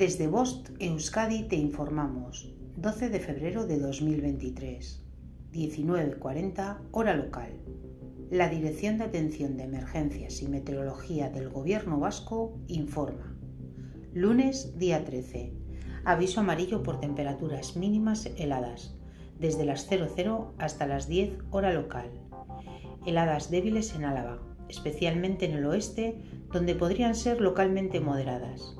Desde Bost, Euskadi, te informamos. 12 de febrero de 2023, 19.40 hora local. La Dirección de Atención de Emergencias y Meteorología del Gobierno Vasco informa. Lunes, día 13. Aviso amarillo por temperaturas mínimas heladas, desde las 00 hasta las 10 hora local. Heladas débiles en Álava, especialmente en el oeste, donde podrían ser localmente moderadas.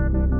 Thank you.